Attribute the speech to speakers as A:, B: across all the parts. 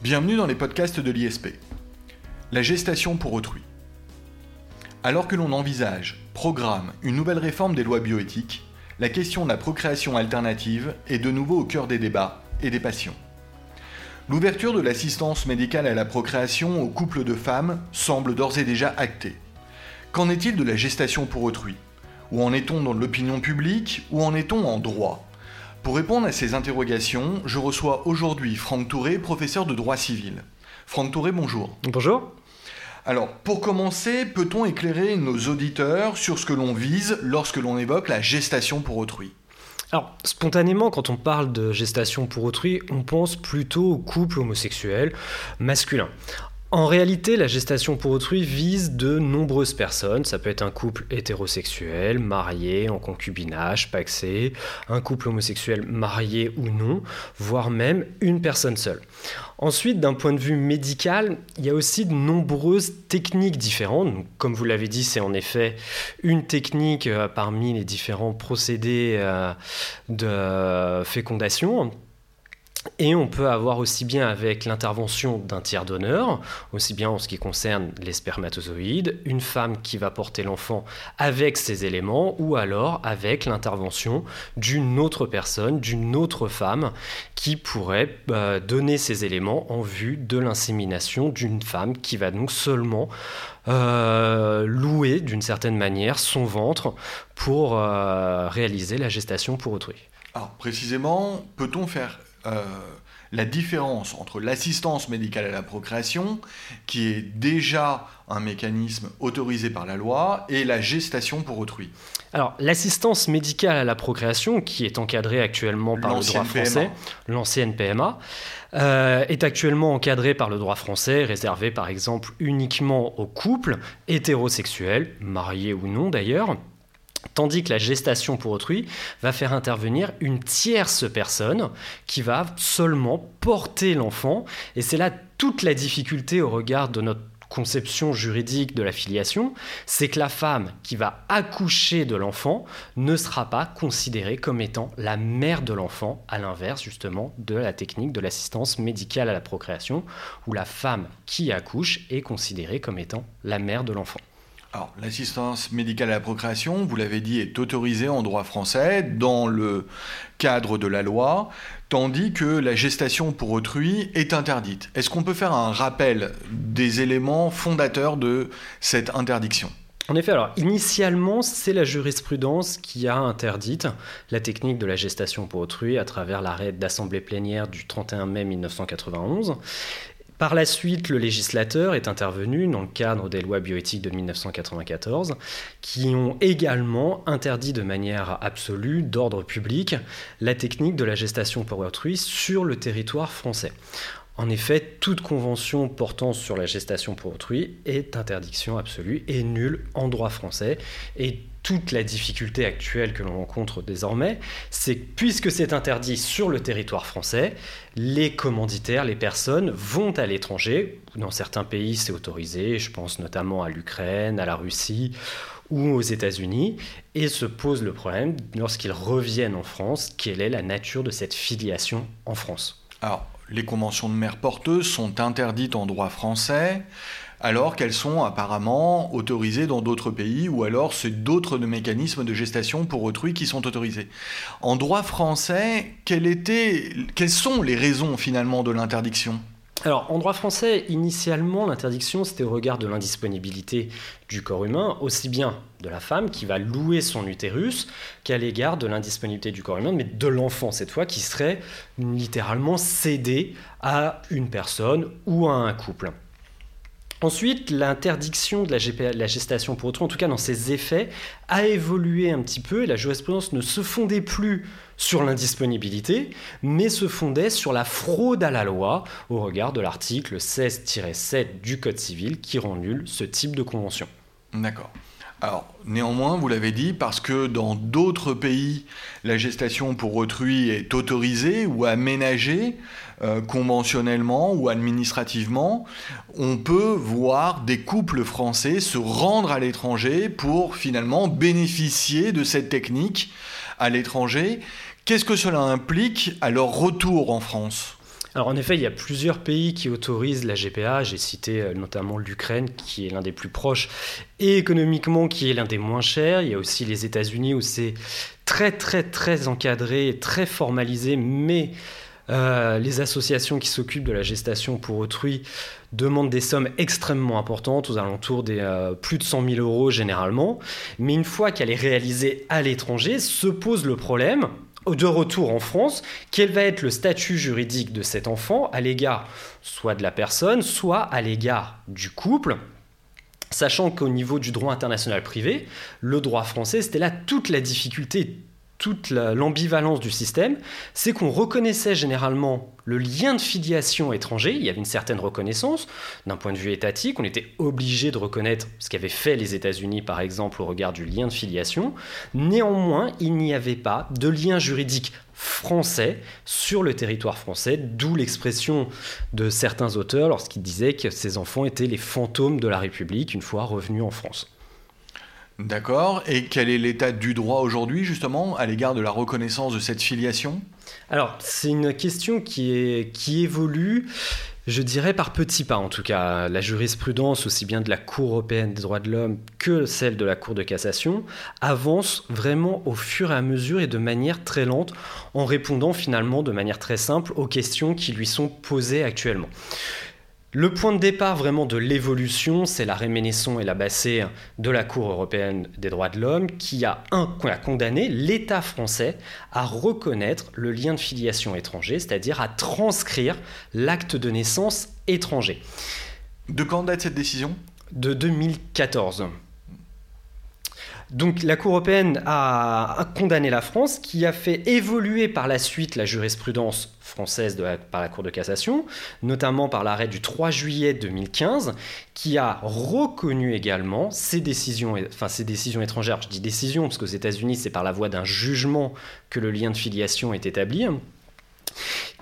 A: Bienvenue dans les podcasts de l'ISP. La gestation pour autrui. Alors que l'on envisage, programme une nouvelle réforme des lois bioéthiques, la question de la procréation alternative est de nouveau au cœur des débats et des passions. L'ouverture de l'assistance médicale à la procréation aux couples de femmes semble d'ores et déjà actée. Qu'en est-il de la gestation pour autrui? Où en est-on dans l'opinion publique? Où en est-on en droit? Pour répondre à ces interrogations, je reçois aujourd'hui Franck Touré, professeur de droit civil. Franck Touré, bonjour.
B: Bonjour.
A: Alors, pour commencer, peut-on éclairer nos auditeurs sur ce que l'on vise lorsque l'on évoque la gestation pour autrui?
B: Alors, spontanément, quand on parle de gestation pour autrui, on pense plutôt au couple homosexuel masculin. En réalité, la gestation pour autrui vise de nombreuses personnes. Ça peut être un couple hétérosexuel, marié, en concubinage, paxé, un couple homosexuel marié ou non, voire même une personne seule. Ensuite, d'un point de vue médical, il y a aussi de nombreuses techniques différentes. comme vous l'avez dit, c'est en effet une technique euh, parmi les différents procédés euh, de fécondation. Et on peut avoir aussi bien avec l'intervention d'un tiers donneur, aussi bien en ce qui concerne les spermatozoïdes, une femme qui va porter l'enfant avec ces éléments, ou alors avec l'intervention d'une autre personne, d'une autre femme, qui pourrait euh, donner ces éléments en vue de l'insémination d'une femme qui va donc seulement euh, louer d'une certaine manière son ventre pour euh, réaliser la gestation pour autrui.
A: Alors précisément, peut-on faire euh, la différence entre l'assistance médicale à la procréation, qui est déjà un mécanisme autorisé par la loi, et la gestation pour autrui.
B: Alors, l'assistance médicale à la procréation, qui est encadrée actuellement par le droit français, l'ancienne PMA, euh, est actuellement encadrée par le droit français, réservée par exemple uniquement aux couples hétérosexuels, mariés ou non d'ailleurs, Tandis que la gestation pour autrui va faire intervenir une tierce personne qui va seulement porter l'enfant. Et c'est là toute la difficulté au regard de notre conception juridique de la filiation, c'est que la femme qui va accoucher de l'enfant ne sera pas considérée comme étant la mère de l'enfant, à l'inverse justement de la technique de l'assistance médicale à la procréation, où la femme qui accouche est considérée comme étant la mère de l'enfant.
A: L'assistance médicale à la procréation, vous l'avez dit, est autorisée en droit français dans le cadre de la loi, tandis que la gestation pour autrui est interdite. Est-ce qu'on peut faire un rappel des éléments fondateurs de cette interdiction?
B: En effet, alors initialement, c'est la jurisprudence qui a interdite la technique de la gestation pour autrui à travers l'arrêt d'assemblée plénière du 31 mai 1991. Par la suite, le législateur est intervenu dans le cadre des lois bioéthiques de 1994, qui ont également interdit de manière absolue, d'ordre public, la technique de la gestation pour autrui sur le territoire français. En effet, toute convention portant sur la gestation pour autrui est interdiction absolue et nulle en droit français. Et toute la difficulté actuelle que l'on rencontre désormais, c'est que puisque c'est interdit sur le territoire français, les commanditaires, les personnes vont à l'étranger. Dans certains pays, c'est autorisé, je pense notamment à l'Ukraine, à la Russie ou aux États-Unis, et se pose le problème, lorsqu'ils reviennent en France, quelle est la nature de cette filiation en France?
A: Les conventions de mères porteuses sont interdites en droit français, alors qu'elles sont apparemment autorisées dans d'autres pays, ou alors c'est d'autres mécanismes de gestation pour autrui qui sont autorisés. En droit français, quelles sont les raisons finalement de l'interdiction?
B: Alors, en droit français, initialement, l'interdiction, c'était au regard de l'indisponibilité du corps humain, aussi bien de la femme qui va louer son utérus, qu'à l'égard de l'indisponibilité du corps humain, mais de l'enfant cette fois, qui serait littéralement cédé à une personne ou à un couple. Ensuite, l'interdiction de la, gestation pour autrui, en tout cas dans ses effets, a évolué un petit peu et la jurisprudence ne se fondait plus sur l'indisponibilité, mais se fondait sur la fraude à la loi au regard de l'article 16-7 du Code civil qui rend nul ce type de convention.
A: D'accord. Alors, néanmoins, vous l'avez dit, parce que dans d'autres pays, la gestation pour autrui est autorisée ou aménagée euh, conventionnellement ou administrativement, on peut voir des couples français se rendre à l'étranger pour finalement bénéficier de cette technique à l'étranger. Qu'est-ce que cela implique à leur retour en France?
B: Alors en effet, il y a plusieurs pays qui autorisent la GPA. J'ai cité euh, notamment l'Ukraine, qui est l'un des plus proches, et économiquement, qui est l'un des moins chers. Il y a aussi les États-Unis, où c'est très très très encadré, très formalisé, mais euh, les associations qui s'occupent de la gestation pour autrui demandent des sommes extrêmement importantes, aux alentours des euh, plus de 100 000 euros généralement. Mais une fois qu'elle est réalisée à l'étranger, se pose le problème de retour en France, quel va être le statut juridique de cet enfant à l'égard soit de la personne, soit à l'égard du couple. Sachant qu'au niveau du droit international privé, le droit français, c'était là toute la difficulté, toute l'ambivalence du système, c'est qu'on reconnaissait généralement le lien de filiation étranger, il y avait une certaine reconnaissance d'un point de vue étatique, on était obligé de reconnaître ce qu'avaient fait les États-Unis par exemple au regard du lien de filiation, néanmoins il n'y avait pas de lien juridique français sur le territoire français, d'où l'expression de certains auteurs lorsqu'ils disaient que ces enfants étaient les fantômes de la République une fois revenus en France.
A: D'accord. Et quel est l'état du droit aujourd'hui, justement, à l'égard de la reconnaissance de cette filiation?
B: Alors, c'est une question qui, est, évolue. Je dirais par petits pas en tout cas. La jurisprudence, aussi bien de la Cour européenne des droits de l'homme que celle de la Cour de cassation, avance vraiment au fur et à mesure et de manière très lente, en répondant finalement de manière très simple aux questions qui lui sont posées actuellement. Le point de départ vraiment de l'évolution, c'est la réménesson et la bassée de la Cour européenne des droits de l'homme qui a, un, a condamné l'État français à reconnaître le lien de filiation étranger, c'est-à-dire à transcrire l'acte de naissance étranger.
A: De quand date cette décision?
B: De 2014. Donc la Cour européenne a condamné la France, qui a fait évoluer par la suite la jurisprudence française par la Cour de cassation, notamment par l'arrêt du 3 juillet 2015, qui a reconnu également ces décisions, enfin ces décisions étrangères. Je dis décisions parce qu'aux États-Unis, c'est par la voie d'un jugement que le lien de filiation est établi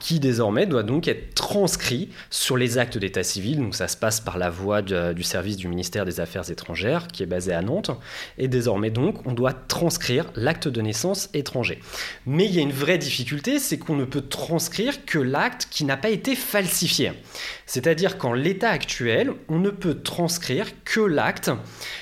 B: qui désormais doit donc être transcrit sur les actes d'état civil. Donc ça se passe par la voie du service du ministère des Affaires étrangères qui est basé à Nantes. Et désormais donc on doit transcrire l'acte de naissance étranger. Mais il y a une vraie difficulté, c'est qu'on ne peut transcrire que l'acte qui n'a pas été falsifié. C'est-à-dire qu'en l'état actuel, on ne peut transcrire que l'acte,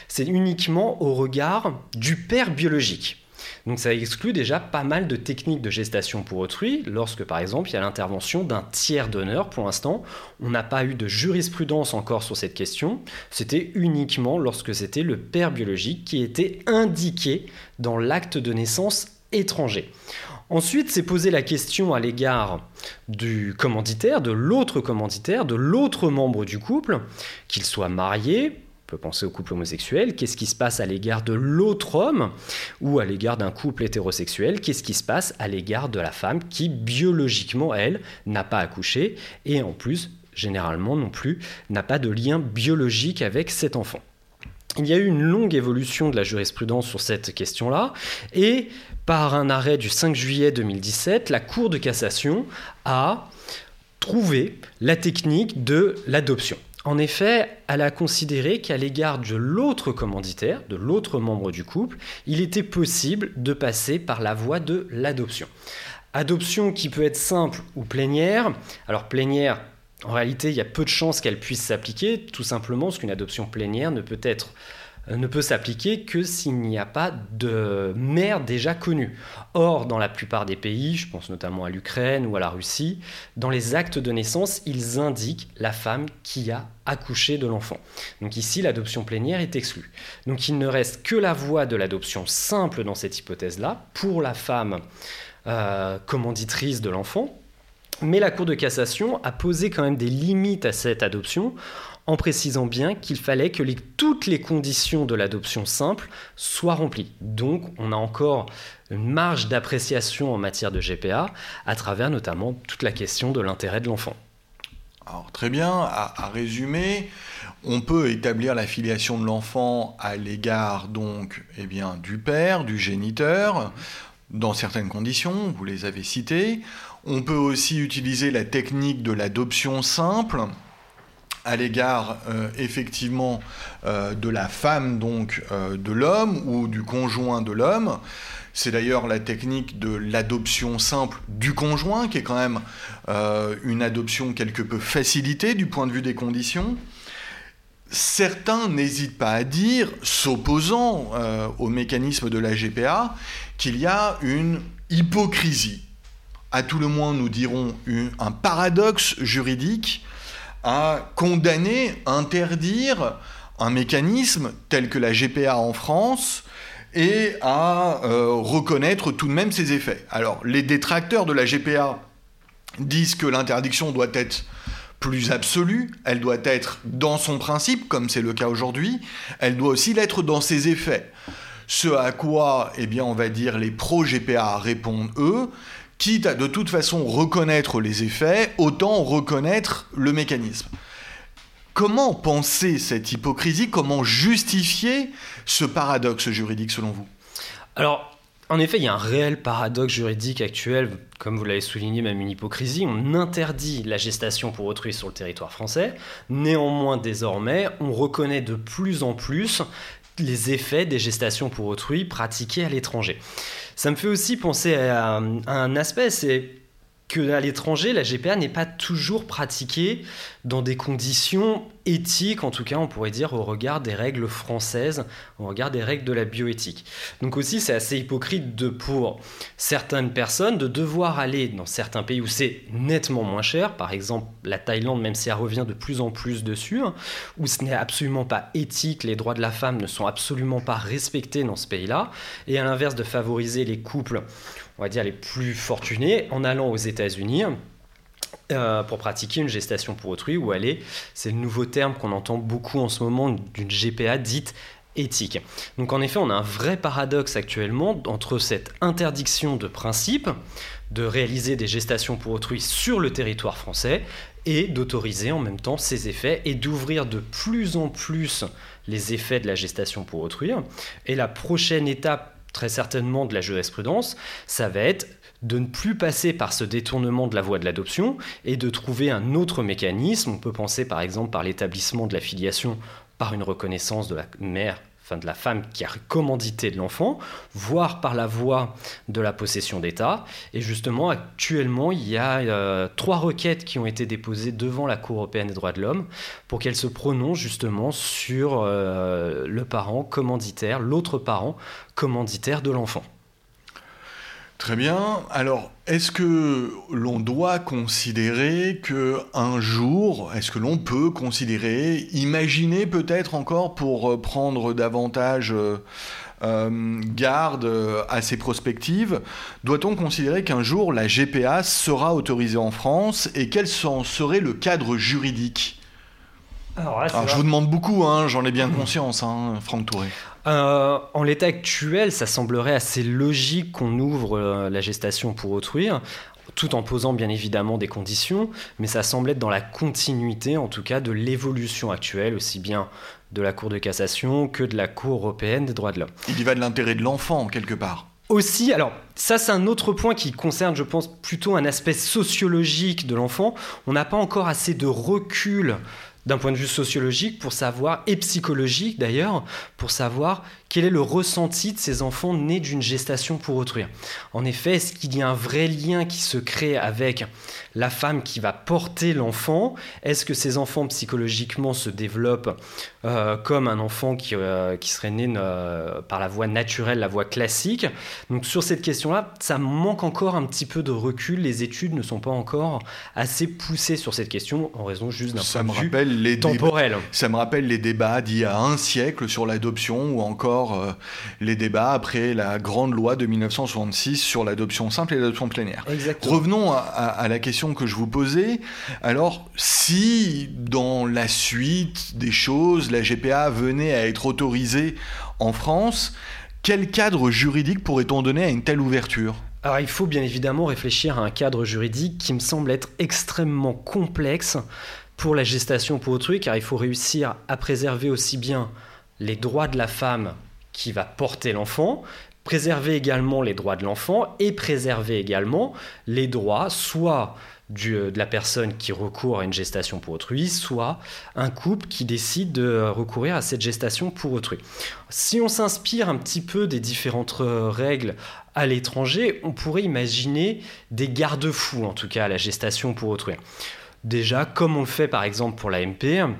B: c'est uniquement au regard du père biologique. Donc ça exclut déjà pas mal de techniques de gestation pour autrui, lorsque par exemple il y a l'intervention d'un tiers donneur. Pour l'instant, on n'a pas eu de jurisprudence encore sur cette question. C'était uniquement lorsque c'était le père biologique qui était indiqué dans l'acte de naissance étranger. Ensuite, c'est poser la question à l'égard du commanditaire, de l'autre commanditaire, de l'autre membre du couple, qu'il soit marié, peut penser au couple homosexuel, qu'est-ce qui se passe à l'égard de l'autre homme ou à l'égard d'un couple hétérosexuel, qu'est-ce qui se passe à l'égard de la femme qui biologiquement, elle, n'a pas accouché et en plus, généralement non plus, n'a pas de lien biologique avec cet enfant? Il y a eu une longue évolution de la jurisprudence sur cette question-là, et par un arrêt du 5 juillet 2017, la Cour de cassation a trouvé la technique de l'adoption. En effet, elle a considéré qu'à l'égard de l'autre commanditaire, de l'autre membre du couple, il était possible de passer par la voie de l'adoption. Adoption qui peut être simple ou plénière. Alors plénière, en réalité, il y a peu de chances qu'elle puisse s'appliquer, tout simplement parce qu'une adoption plénière ne peut être ne peut s'appliquer que s'il n'y a pas de mère déjà connue. Or, dans la plupart des pays, je pense notamment à l'Ukraine ou à la Russie, dans les actes de naissance, ils indiquent la femme qui a accouché de l'enfant. Donc ici, l'adoption plénière est exclue. Donc il ne reste que la voie de l'adoption simple dans cette hypothèse-là, pour la femme euh, commanditrice de l'enfant. Mais la Cour de cassation a posé quand même des limites à cette adoption en précisant bien qu'il fallait que toutes les conditions de l'adoption simple soient remplies. Donc on a encore une marge d'appréciation en matière de GPA à travers notamment toute la question de l'intérêt de l'enfant.
A: Alors très bien, à, résumer, on peut établir la filiation de l'enfant à l'égard donc eh du père, du géniteur, dans certaines conditions, vous les avez citées. On peut aussi utiliser la technique de l'adoption simple, à l'égard euh, effectivement euh, de la femme donc euh, de l'homme ou du conjoint de l'homme C'est d'ailleurs la technique de l'adoption simple du conjoint, qui est quand même une adoption quelque peu facilitée du point de vue des conditions. Certains n'hésitent pas à dire, s'opposant au mécanisme de la GPA, qu'il y a une hypocrisie. À tout le moins, nous dirons un paradoxe juridique à condamner, interdire un mécanisme tel que la GPA en France et à euh, reconnaître tout de même ses effets. Alors, les détracteurs de la GPA disent que l'interdiction doit être plus absolue, elle doit être dans son principe, comme c'est le cas aujourd'hui, elle doit aussi l'être dans ses effets. Ce à quoi, eh bien, on va dire, les pro-GPA répondent, eux, quitte à de toute façon reconnaître les effets, autant reconnaître le mécanisme. Comment penser cette hypocrisie? Comment justifier ce paradoxe juridique selon vous?
B: Alors, en effet, il y a un réel paradoxe juridique actuel, comme vous l'avez souligné, même une hypocrisie. On interdit la gestation pour autrui sur le territoire français. Néanmoins, désormais, on reconnaît de plus en plus les effets des gestations pour autrui pratiquées à l'étranger. Ça me fait aussi penser à un aspect, c'est que à l'étranger, la GPA n'est pas toujours pratiquée dans des conditions éthiques, en tout cas on pourrait dire au regard des règles françaises, au regard des règles de la bioéthique. Donc aussi c'est assez hypocrite de pour certaines personnes de devoir aller dans certains pays où c'est nettement moins cher, par exemple la Thaïlande même si elle revient de plus en plus dessus, où ce n'est absolument pas éthique, les droits de la femme ne sont absolument pas respectés dans ce pays-là, et à l'inverse de favoriser les couples on va dire, les plus fortunés en allant aux États-Unis. Euh, pour pratiquer une gestation pour autrui ou aller, c'est le nouveau terme qu'on entend beaucoup en ce moment d'une GPA dite éthique. Donc en effet, on a un vrai paradoxe actuellement entre cette interdiction de principe de réaliser des gestations pour autrui sur le territoire français et d'autoriser en même temps ces effets et d'ouvrir de plus en plus les effets de la gestation pour autrui. Et la prochaine étape très certainement de la jurisprudence, ça va être de ne plus passer par ce détournement de la voie de l'adoption et de trouver un autre mécanisme. On peut penser par exemple par l'établissement de la filiation par une reconnaissance de la mère enfin de la femme qui a commandité de l'enfant, voire par la voie de la possession d'État. Et justement, actuellement, il y a euh, trois requêtes qui ont été déposées devant la Cour européenne des droits de l'homme pour qu'elle se prononce justement sur euh, le parent commanditaire, l'autre parent commanditaire de l'enfant.
A: Très bien. Alors, est-ce que l'on doit considérer que un jour, est-ce que l'on peut considérer, imaginer peut-être encore pour euh, prendre davantage euh, euh, garde à ces prospectives, doit-on considérer qu'un jour la GPA sera autorisée en France et quel serait le cadre juridique? Alors, je vous demande beaucoup, hein, j'en ai bien conscience, hein, Franck Touré.
B: Euh, en l'état actuel, ça semblerait assez logique qu'on ouvre euh, la gestation pour autrui, tout en posant bien évidemment des conditions, mais ça semble être dans la continuité, en tout cas, de l'évolution actuelle, aussi bien de la Cour de cassation que de la Cour européenne des droits de l'homme.
A: Il y va de l'intérêt de l'enfant, quelque part.
B: Aussi, alors ça c'est un autre point qui concerne, je pense, plutôt un aspect sociologique de l'enfant. On n'a pas encore assez de recul d'un point de vue sociologique pour savoir, et psychologique d'ailleurs, pour savoir quel est le ressenti de ces enfants nés d'une gestation pour autrui. En effet, est-ce qu'il y a un vrai lien qui se crée avec la femme qui va porter l'enfant? Est-ce que ces enfants psychologiquement se développent euh, comme un enfant qui, euh, qui serait né euh, par la voie naturelle, la voie classique? Donc sur cette question-là, ça manque encore un petit peu de recul. Les études ne sont pas encore assez poussées sur cette question en raison juste d'un point de vue les temporel.
A: ça me rappelle les débats d'il y a un siècle sur l'adoption ou encore les débats après la grande loi de 1966 sur l'adoption simple et l'adoption plénière. Revenons à la question que je vous posais. Alors, si dans la suite des choses, la GPA venait à être autorisée en France, quel cadre juridique pourrait-on donner à une telle ouverture?
B: Alors il faut bien évidemment réfléchir à un cadre juridique qui me semble être extrêmement complexe pour la gestation pour autrui, car il faut réussir à préserver aussi bien les droits de la femme qui va porter l'enfant préserver également les droits de l'enfant et préserver également les droits soit euh, de la personne qui recourt à une gestation pour autrui, soit un couple qui décide de recourir à cette gestation pour autrui. Si on s'inspire un petit peu des différentes euh, règles à l'étranger, on pourrait imaginer des garde-fous, en tout cas à la gestation pour autrui. Déjà, comme on le fait par exemple pour l'AMP,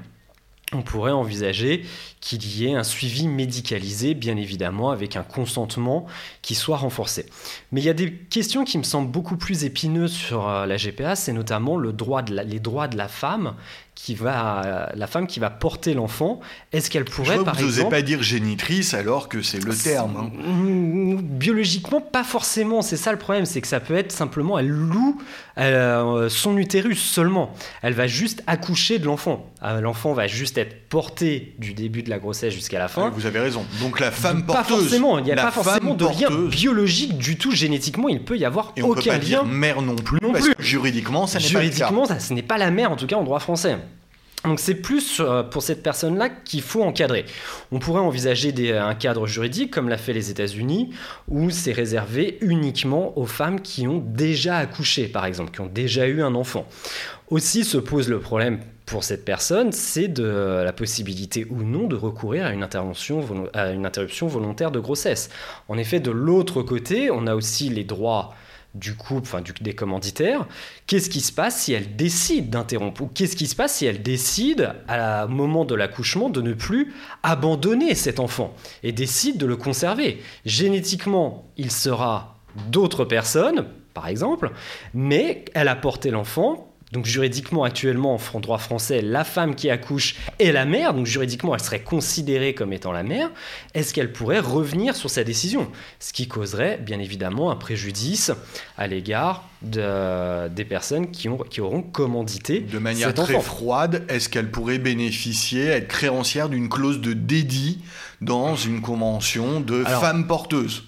B: on pourrait envisager qu'il y ait un suivi médicalisé, bien évidemment, avec un consentement qui soit renforcé. Mais il y a des questions qui me semblent beaucoup plus épineuses sur euh, la GPA, c'est notamment les droits de la femme qui va, la femme qui va porter l'enfant, est-ce qu'elle pourrait,
A: par exemple... Vous n'osez pas dire génitrice alors que c'est le terme. Hein.
B: Biologiquement, pas forcément. C'est ça le problème, c'est que ça peut être simplement, elle loue euh, son utérus seulement. Elle va juste accoucher de l'enfant. Euh, l'enfant va juste être porté du début de la grossesse jusqu'à la fin.
A: vous avez raison. Donc la femme porteuse.
B: Pas forcément. Il n'y a pas forcément de lien biologique du tout. Génétiquement, il peut y avoir
A: Et
B: on aucun
A: peut
B: pas Dire
A: mère non plus. Non parce plus. Que juridiquement, ça n'est pas le cas.
B: Juridiquement, ce n'est pas la mère en tout cas en droit français. Donc c'est plus euh, pour cette personne-là qu'il faut encadrer. On pourrait envisager euh, un cadre juridique comme l'a fait les États-Unis, où c'est réservé uniquement aux femmes qui ont déjà accouché, par exemple, qui ont déjà eu un enfant. Aussi se pose le problème pour cette personne, c'est de la possibilité ou non de recourir à une, intervention, à une interruption volontaire de grossesse. En effet, de l'autre côté, on a aussi les droits du couple, enfin des commanditaires, qu'est-ce qui se passe si elle décide d'interrompre Ou qu'est-ce qui se passe si elle décide, à moment de l'accouchement, de ne plus abandonner cet enfant et décide de le conserver? Génétiquement, il sera d'autres personnes, par exemple, mais elle a porté l'enfant donc juridiquement, actuellement, en droit français, la femme qui accouche est la mère, donc juridiquement, elle serait considérée comme étant la mère. Est-ce qu'elle pourrait revenir sur sa décision? Ce qui causerait, bien évidemment, un préjudice à l'égard de, des personnes qui, ont, qui auront commandité.
A: De manière très froide, est-ce qu'elle pourrait bénéficier, être créancière d'une clause de dédit dans une convention de femme porteuse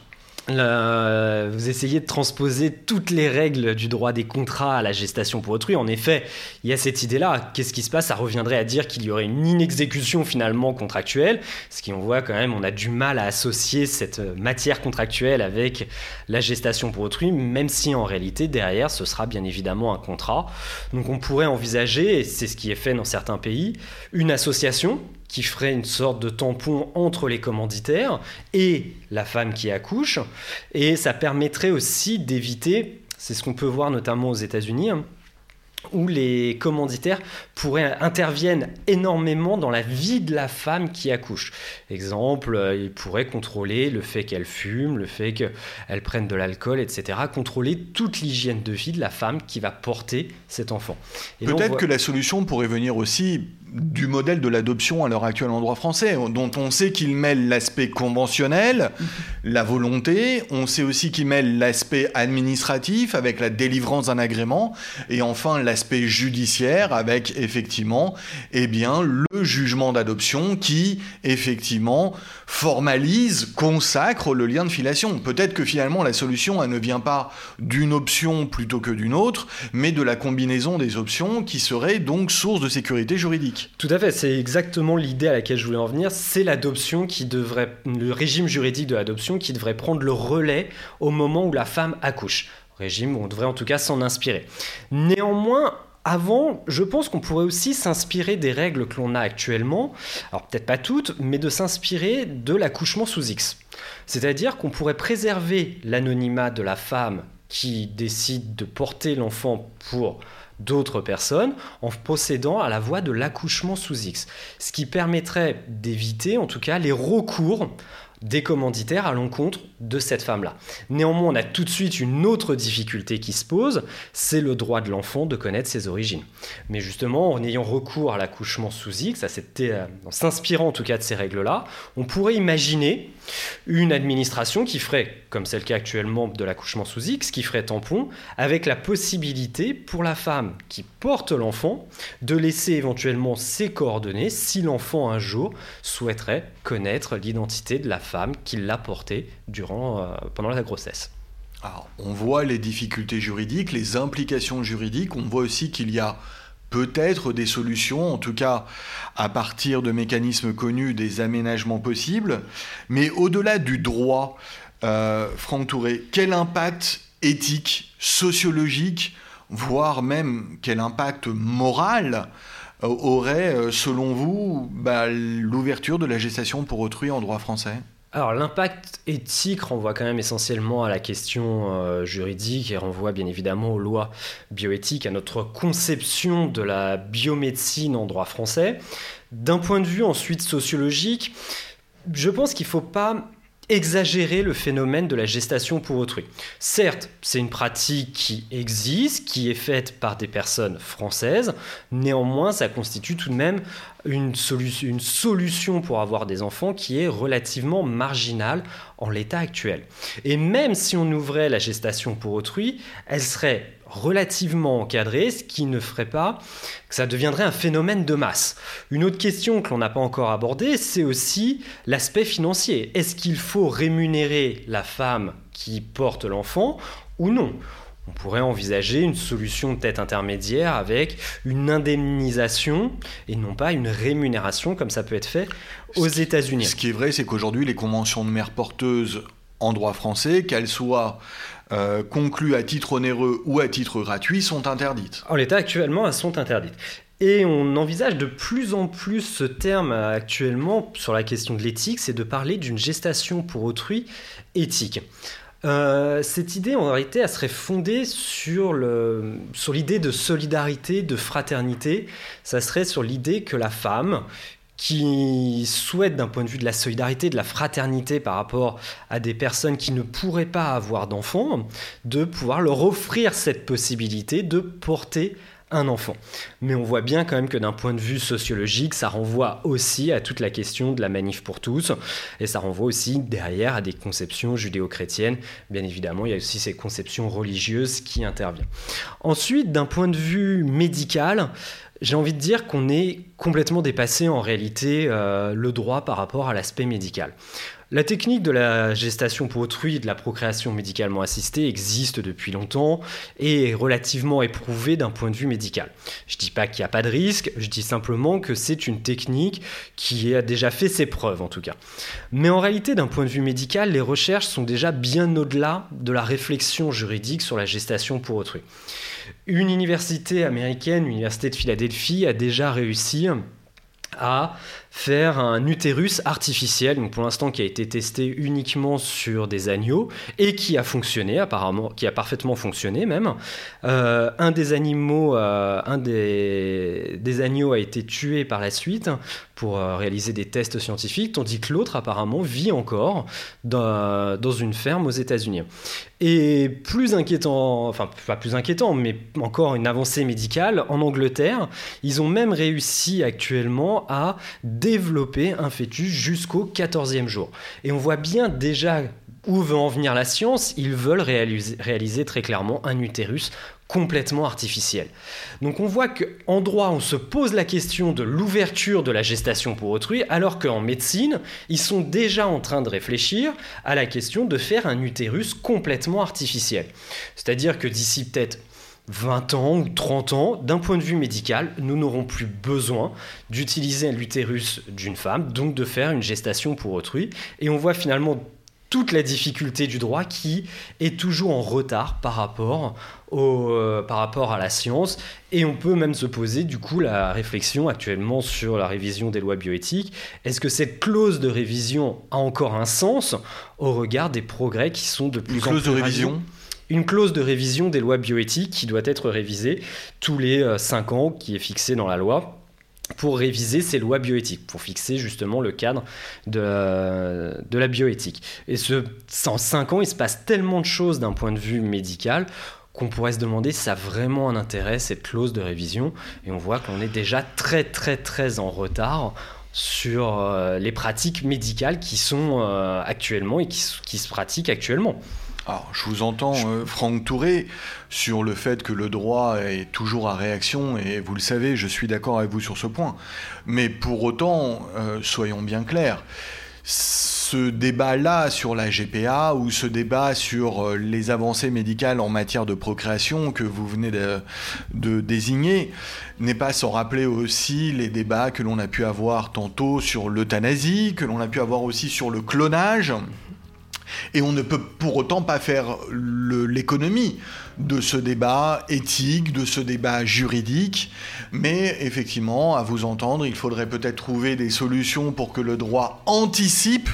B: vous essayez de transposer toutes les règles du droit des contrats à la gestation pour autrui. En effet, il y a cette idée-là. Qu'est-ce qui se passe? Ça reviendrait à dire qu'il y aurait une inexécution finalement contractuelle, ce qui on voit quand même, on a du mal à associer cette matière contractuelle avec la gestation pour autrui, même si en réalité derrière ce sera bien évidemment un contrat. Donc on pourrait envisager, et c'est ce qui est fait dans certains pays, une association qui ferait une sorte de tampon entre les commanditaires et la femme qui accouche. Et ça permettrait aussi d'éviter, c'est ce qu'on peut voir notamment aux États-Unis, hein, où les commanditaires pourraient interviennent énormément dans la vie de la femme qui accouche. Exemple, euh, ils pourraient contrôler le fait qu'elle fume, le fait qu'elle prenne de l'alcool, etc. Contrôler toute l'hygiène de vie de la femme qui va porter cet enfant.
A: Peut-être que la solution pourrait venir aussi du modèle de l'adoption à l'heure actuelle en droit français, dont on sait qu'il mêle l'aspect conventionnel, la volonté, on sait aussi qu'il mêle l'aspect administratif avec la délivrance d'un agrément, et enfin l'aspect judiciaire avec effectivement eh bien, le jugement d'adoption qui effectivement formalise, consacre le lien de filiation. Peut-être que finalement la solution elle ne vient pas d'une option plutôt que d'une autre, mais de la combinaison des options qui serait donc source de sécurité juridique.
B: Tout à fait, c'est exactement l'idée à laquelle je voulais en venir. C'est l'adoption qui devrait, le régime juridique de l'adoption qui devrait prendre le relais au moment où la femme accouche. Régime où on devrait en tout cas s'en inspirer. Néanmoins, avant, je pense qu'on pourrait aussi s'inspirer des règles que l'on a actuellement, alors peut-être pas toutes, mais de s'inspirer de l'accouchement sous X. C'est-à-dire qu'on pourrait préserver l'anonymat de la femme qui décide de porter l'enfant pour d'autres personnes en procédant à la voie de l'accouchement sous X, ce qui permettrait d'éviter en tout cas les recours des commanditaires à l'encontre de cette femme-là. Néanmoins, on a tout de suite une autre difficulté qui se pose, c'est le droit de l'enfant de connaître ses origines. Mais justement, en ayant recours à l'accouchement sous X, euh, en s'inspirant en tout cas de ces règles-là, on pourrait imaginer une administration qui ferait, comme c'est le cas actuellement de l'accouchement sous X, qui ferait tampon, avec la possibilité pour la femme qui porte l'enfant de laisser éventuellement ses coordonnées si l'enfant un jour souhaiterait connaître l'identité de la femme qui l'a porté durant, euh, pendant la grossesse.
A: Alors, on voit les difficultés juridiques, les implications juridiques, on voit aussi qu'il y a peut-être des solutions, en tout cas à partir de mécanismes connus, des aménagements possibles. Mais au-delà du droit, Franck Touré, quel impact éthique, sociologique, voire même quel impact moral aurait, selon vous, bah, l'ouverture de la gestation pour autrui en droit français?
B: Alors l'impact éthique renvoie quand même essentiellement à la question euh, juridique et renvoie bien évidemment aux lois bioéthiques, à notre conception de la biomédecine en droit français. D'un point de vue ensuite sociologique, je pense qu'il ne faut pas exagérer le phénomène de la gestation pour autrui. Certes, c'est une pratique qui existe, qui est faite par des personnes françaises, néanmoins ça constitue tout de même une, solution pour avoir des enfants qui est relativement marginale en l'état actuel. Et même si on ouvrait la gestation pour autrui, elle serait relativement encadrée, ce qui ne ferait pas que ça deviendrait un phénomène de masse. Une autre question que l'on n'a pas encore abordée, c'est aussi l'aspect financier. Est-ce qu'il faut rémunérer la femme qui porte l'enfant ou non? On pourrait envisager une solution de tête intermédiaire avec une indemnisation et non pas une rémunération comme ça peut être fait aux États-Unis.
A: Ce qui est vrai, c'est qu'aujourd'hui, les conventions de mères porteuses en droit français, qu'elles soient euh, conclues à titre onéreux ou à titre gratuit, sont interdites.
B: En l'état actuellement, elles sont interdites. Et on envisage de plus en plus ce terme actuellement sur la question de l'éthique, c'est de parler d'une gestation pour autrui éthique. Euh, cette idée, en réalité, elle serait fondée sur, sur l'idée de solidarité, de fraternité. Ça serait sur l'idée que la femme, qui souhaite d'un point de vue de la solidarité, de la fraternité par rapport à des personnes qui ne pourraient pas avoir d'enfants, de pouvoir leur offrir cette possibilité de porter un enfant. Mais on voit bien quand même que d'un point de vue sociologique, ça renvoie aussi à toute la question de la manif pour tous, et ça renvoie aussi derrière à des conceptions judéo-chrétiennes. Bien évidemment, il y a aussi ces conceptions religieuses qui interviennent. Ensuite, d'un point de vue médical, j'ai envie de dire qu'on est complètement dépassé en réalité euh, le droit par rapport à l'aspect médical. La technique de la gestation pour autrui de la procréation médicalement assistée existe depuis longtemps et est relativement éprouvée d'un point de vue médical. Je ne dis pas qu'il n'y a pas de risque, je dis simplement que c'est une technique qui a déjà fait ses preuves en tout cas. Mais en réalité, d'un point de vue médical, les recherches sont déjà bien au-delà de la réflexion juridique sur la gestation pour autrui. Une université américaine, l'université de Philadelphie, a déjà réussi à faire un utérus artificiel, donc pour l'instant qui a été testé uniquement sur des agneaux et qui a fonctionné apparemment, qui a parfaitement fonctionné même. Euh, un des animaux, euh, un des, des, agneaux a été tué par la suite pour euh, réaliser des tests scientifiques, tandis que l'autre apparemment vit encore dans, une ferme aux États-Unis. Et plus inquiétant, enfin pas plus inquiétant, mais encore une avancée médicale, en Angleterre, ils ont même réussi actuellement à développer un fœtus jusqu'au 14e jour. Et on voit bien déjà où veut en venir la science, ils veulent réaliser très clairement un utérus complètement artificiel. Donc on voit qu'en droit, on se pose la question de l'ouverture de la gestation pour autrui, alors qu'en médecine, ils sont déjà en train de réfléchir à la question de faire un utérus complètement artificiel. C'est-à-dire que d'ici peut-être 20 ans ou 30 ans, d'un point de vue médical, nous n'aurons plus besoin d'utiliser l'utérus d'une femme, donc de faire une gestation pour autrui. Et on voit finalement toute la difficulté du droit qui est toujours en retard par rapport, au, euh, par rapport à la science. Et on peut même se poser du coup la réflexion actuellement sur la révision des lois bioéthiques. Est-ce que cette clause de révision a encore un sens au regard des progrès qui sont de plus en plus...
A: Une clause de révision
B: une clause de révision des lois bioéthiques qui doit être révisée tous les 5 euh, ans, qui est fixée dans la loi pour réviser ces lois bioéthiques, pour fixer justement le cadre de, de la bioéthique. Et ce, en 5 ans, il se passe tellement de choses d'un point de vue médical qu'on pourrait se demander si ça a vraiment un intérêt, cette clause de révision. Et on voit qu'on est déjà très très très en retard sur euh, les pratiques médicales qui sont euh, actuellement et qui, qui se pratiquent actuellement.
A: Alors, je vous entends, euh, Franck Touré, sur le fait que le droit est toujours à réaction, et vous le savez, je suis d'accord avec vous sur ce point. Mais pour autant, soyons bien clairs, ce débat-là sur la GPA ou ce débat sur euh, les avancées médicales en matière de procréation que vous venez de, de désigner n'est pas sans rappeler aussi les débats que l'on a pu avoir tantôt sur l'euthanasie, que l'on a pu avoir aussi sur le clonage Et on ne peut pour autant pas faire l'économie de ce débat éthique, de ce débat juridique, mais effectivement, à vous entendre, il faudrait peut-être trouver des solutions pour que le droit anticipe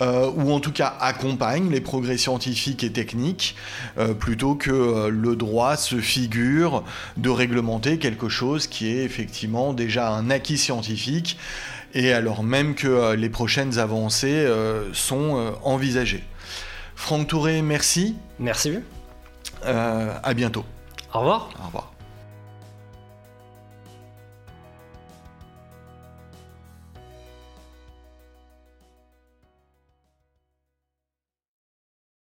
A: euh, ou en tout cas accompagne les progrès scientifiques et techniques, euh, plutôt que euh, le droit se figure de réglementer quelque chose qui est effectivement déjà un acquis scientifique, et alors même que les prochaines avancées sont envisagées. Franck Touré, merci.
B: Merci.
A: à bientôt.
B: Au revoir.
A: Au revoir.